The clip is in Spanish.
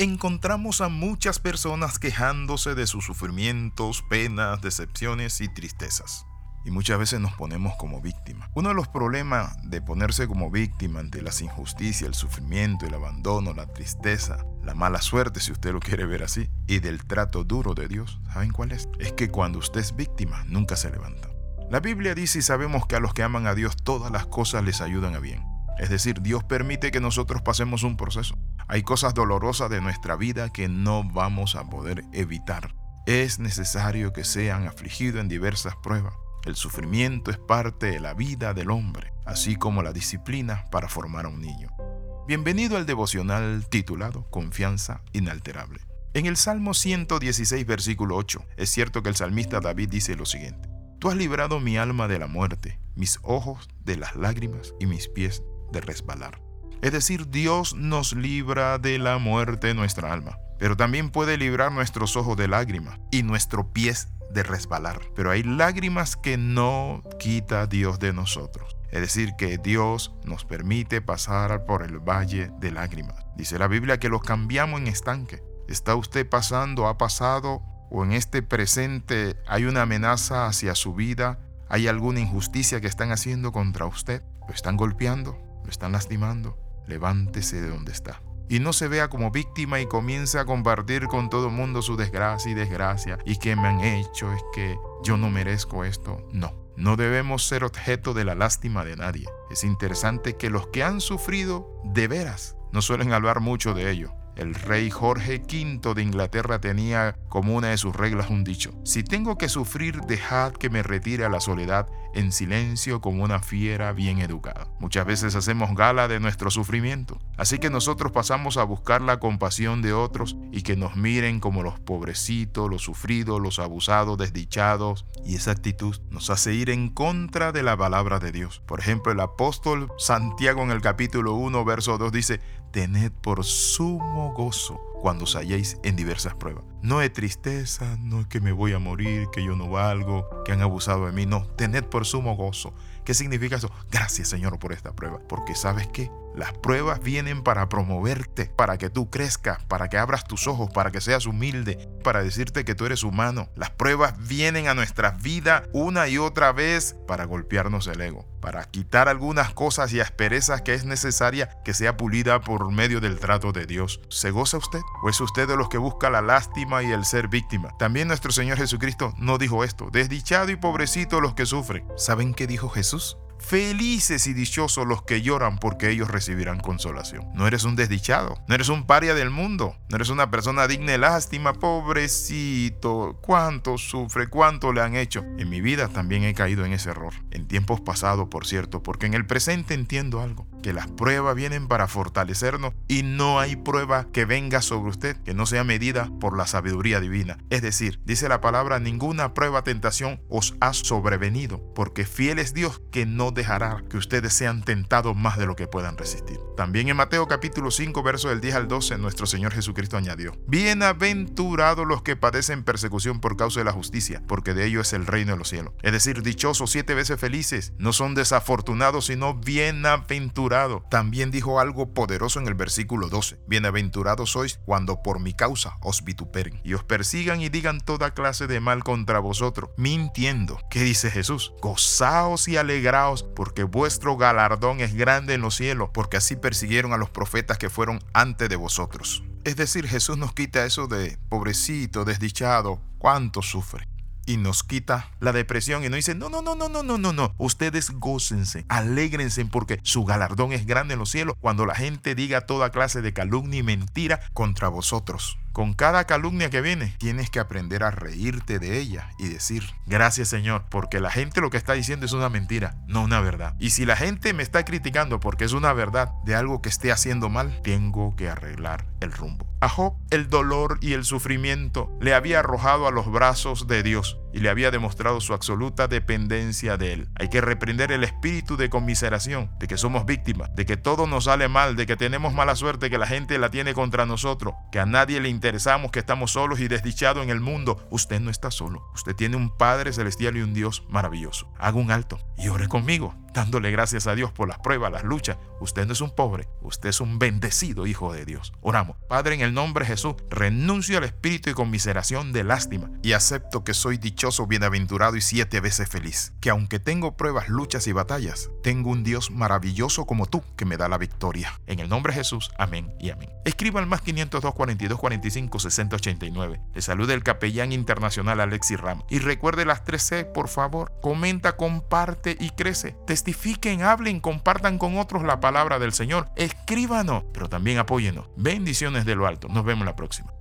encontramos a muchas personas quejándose de sus sufrimientos, penas, decepciones y tristezas. Y muchas veces nos ponemos como víctimas. Uno de los problemas de ponerse como víctima ante las injusticias, el sufrimiento, el abandono, la tristeza, la mala suerte, si usted lo quiere ver así, y del trato duro de Dios, ¿saben cuál es? Es que cuando usted es víctima, nunca se levanta. La Biblia dice y sabemos que a los que aman a Dios todas las cosas les ayudan a bien. Es decir, Dios permite que nosotros pasemos un proceso. Hay cosas dolorosas de nuestra vida que no vamos a poder evitar. Es necesario que sean afligidos en diversas pruebas. El sufrimiento es parte de la vida del hombre, así como la disciplina para formar a un niño. Bienvenido al devocional titulado Confianza Inalterable. En el Salmo 116, versículo 8, es cierto que el salmista David dice lo siguiente. Tú has librado mi alma de la muerte, mis ojos de las lágrimas y mis pies de resbalar. Es decir, Dios nos libra de la muerte nuestra alma, pero también puede librar nuestros ojos de lágrimas y nuestros pies de resbalar. Pero hay lágrimas que no quita Dios de nosotros. Es decir, que Dios nos permite pasar por el valle de lágrimas. Dice la Biblia que los cambiamos en estanque. ¿Está usted pasando, ha pasado o en este presente hay una amenaza hacia su vida? ¿Hay alguna injusticia que están haciendo contra usted? ¿Lo están golpeando? lo están lastimando, levántese de donde está. Y no se vea como víctima y comience a compartir con todo el mundo su desgracia y desgracia y que me han hecho, es que yo no merezco esto. No, no debemos ser objeto de la lástima de nadie. Es interesante que los que han sufrido de veras no suelen hablar mucho de ello. El rey Jorge V de Inglaterra tenía como una de sus reglas un dicho, si tengo que sufrir, dejad que me retire a la soledad en silencio como una fiera bien educada. Muchas veces hacemos gala de nuestro sufrimiento, así que nosotros pasamos a buscar la compasión de otros y que nos miren como los pobrecitos, los sufridos, los abusados, desdichados, y esa actitud nos hace ir en contra de la palabra de Dios. Por ejemplo, el apóstol Santiago en el capítulo 1, verso 2 dice, tened por sumo gozo cuando os halléis en diversas pruebas. No es tristeza, no es que me voy a morir, que yo no valgo, que han abusado de mí, no, tened por sumo gozo. ¿Qué significa eso? Gracias Señor por esta prueba, porque sabes qué, las pruebas vienen para promoverte, para que tú crezcas, para que abras tus ojos, para que seas humilde, para decirte que tú eres humano. Las pruebas vienen a nuestra vida una y otra vez para golpearnos el ego, para quitar algunas cosas y asperezas que es necesaria que sea pulida por medio del trato de Dios. ¿Se goza usted? ¿O es usted de los que busca la lástima y el ser víctima? También nuestro Señor Jesucristo no dijo esto. Desdichado y pobrecito los que sufren. ¿Saben qué dijo Jesús? Felices y dichosos los que lloran porque ellos recibirán consolación. No eres un desdichado, no eres un paria del mundo, no eres una persona digna de lástima, pobrecito, cuánto sufre, cuánto le han hecho. En mi vida también he caído en ese error, en tiempos pasados, por cierto, porque en el presente entiendo algo, que las pruebas vienen para fortalecernos y no hay prueba que venga sobre usted que no sea medida por la sabiduría divina. Es decir, dice la palabra, ninguna prueba tentación os ha sobrevenido, porque fiel es Dios que no dejará que ustedes sean tentados más de lo que puedan resistir. También en Mateo capítulo 5, verso del 10 al 12, nuestro Señor Jesucristo añadió, Bienaventurados los que padecen persecución por causa de la justicia, porque de ello es el reino de los cielos. Es decir, dichosos, siete veces felices, no son desafortunados, sino bienaventurados. También dijo algo poderoso en el versículo 12, Bienaventurados sois cuando por mi causa os vituperen y os persigan y digan toda clase de mal contra vosotros, mintiendo. ¿Qué dice Jesús? Gozaos y alegraos porque vuestro galardón es grande en los cielos, porque así persiguieron a los profetas que fueron antes de vosotros. Es decir, Jesús nos quita eso de pobrecito, desdichado, cuánto sufre y nos quita la depresión y nos dice, no, no, no, no, no, no, no, no, ustedes gócense, alégrense porque su galardón es grande en los cielos cuando la gente diga toda clase de calumnia y mentira contra vosotros. Con cada calumnia que viene, tienes que aprender a reírte de ella y decir, gracias Señor, porque la gente lo que está diciendo es una mentira, no una verdad. Y si la gente me está criticando porque es una verdad de algo que esté haciendo mal, tengo que arreglar el rumbo. A Job el dolor y el sufrimiento le había arrojado a los brazos de Dios y le había demostrado su absoluta dependencia de él. Hay que reprender el espíritu de conmiseración, de que somos víctimas, de que todo nos sale mal, de que tenemos mala suerte, que la gente la tiene contra nosotros, que a nadie le interesamos, que estamos solos y desdichados en el mundo. Usted no está solo. Usted tiene un Padre celestial y un Dios maravilloso. Haga un alto y ore conmigo dándole gracias a Dios por las pruebas, las luchas. Usted no es un pobre, usted es un bendecido hijo de Dios. Oramos. Padre, en el nombre de Jesús, renuncio al espíritu de conmiseración de lástima y acepto que soy dichoso, bienaventurado y siete veces feliz. Que aunque tengo pruebas, luchas y batallas, tengo un Dios maravilloso como tú que me da la victoria. En el nombre de Jesús, amén y amén. Escriba al más 502 42 45 60 89. Le saluda el capellán internacional Alexi Ram. Y recuerde las 3C, por favor. Comenta, comparte y crece testifiquen, hablen, compartan con otros la palabra del Señor. Escríbanos, pero también apóyenos. Bendiciones de lo alto. Nos vemos la próxima.